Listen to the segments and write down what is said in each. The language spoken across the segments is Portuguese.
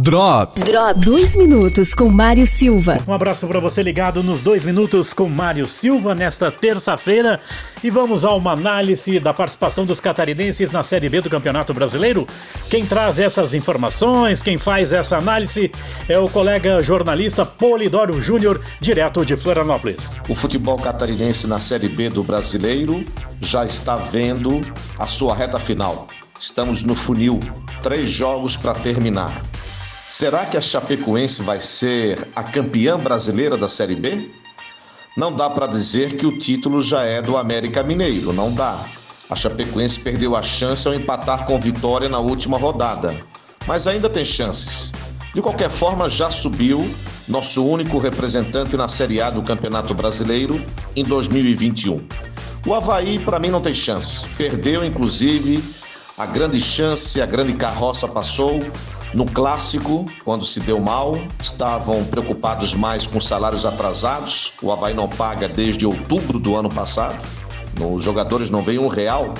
Drops. Drops. Dois minutos com Mário Silva. Um abraço para você ligado nos dois minutos com Mário Silva nesta terça-feira. E vamos a uma análise da participação dos catarinenses na Série B do Campeonato Brasileiro. Quem traz essas informações, quem faz essa análise é o colega jornalista Polidoro Júnior, direto de Florianópolis. O futebol catarinense na Série B do Brasileiro já está vendo a sua reta final. Estamos no funil, três jogos para terminar. Será que a Chapecoense vai ser a campeã brasileira da Série B? Não dá para dizer que o título já é do América Mineiro, não dá. A Chapecoense perdeu a chance ao empatar com Vitória na última rodada, mas ainda tem chances. De qualquer forma, já subiu nosso único representante na Série A do Campeonato Brasileiro em 2021. O Havaí, para mim, não tem chance. Perdeu, inclusive, a grande chance, a grande carroça passou. No clássico, quando se deu mal, estavam preocupados mais com salários atrasados. O Havaí não paga desde outubro do ano passado. Os jogadores não veem um real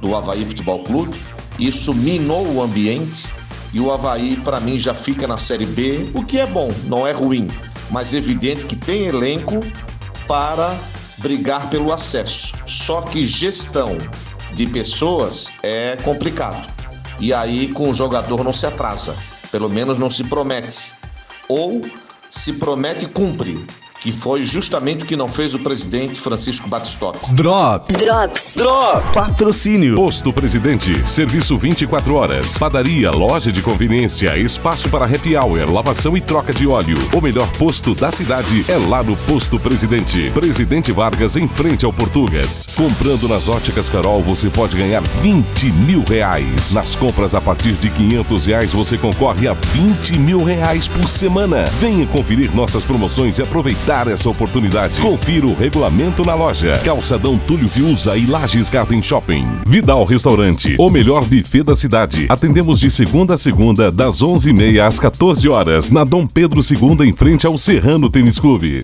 do Havaí Futebol Clube. Isso minou o ambiente e o Havaí, para mim, já fica na Série B, o que é bom, não é ruim, mas evidente que tem elenco para brigar pelo acesso. Só que gestão de pessoas é complicado. E aí com o jogador não se atrasa, pelo menos não se promete. Ou se promete cumpre que foi justamente o que não fez o presidente Francisco Batistotti. Drops. Drops. Drops. Patrocínio. Posto Presidente. Serviço 24 horas. Padaria, loja de conveniência, espaço para happy hour, lavação e troca de óleo. O melhor posto da cidade é lá no Posto Presidente. Presidente Vargas em frente ao Portugas. Comprando nas óticas Carol você pode ganhar 20 mil reais. Nas compras a partir de 500 reais você concorre a 20 mil reais por semana. Venha conferir nossas promoções e aproveitar aproveitar essa oportunidade. Confira o regulamento na loja. Calçadão Túlio Fiuza e Lages Garden Shopping. Vidal Restaurante, o melhor buffet da cidade. Atendemos de segunda a segunda, das 11h30 às 14 horas na Dom Pedro II, em frente ao Serrano Tênis Clube.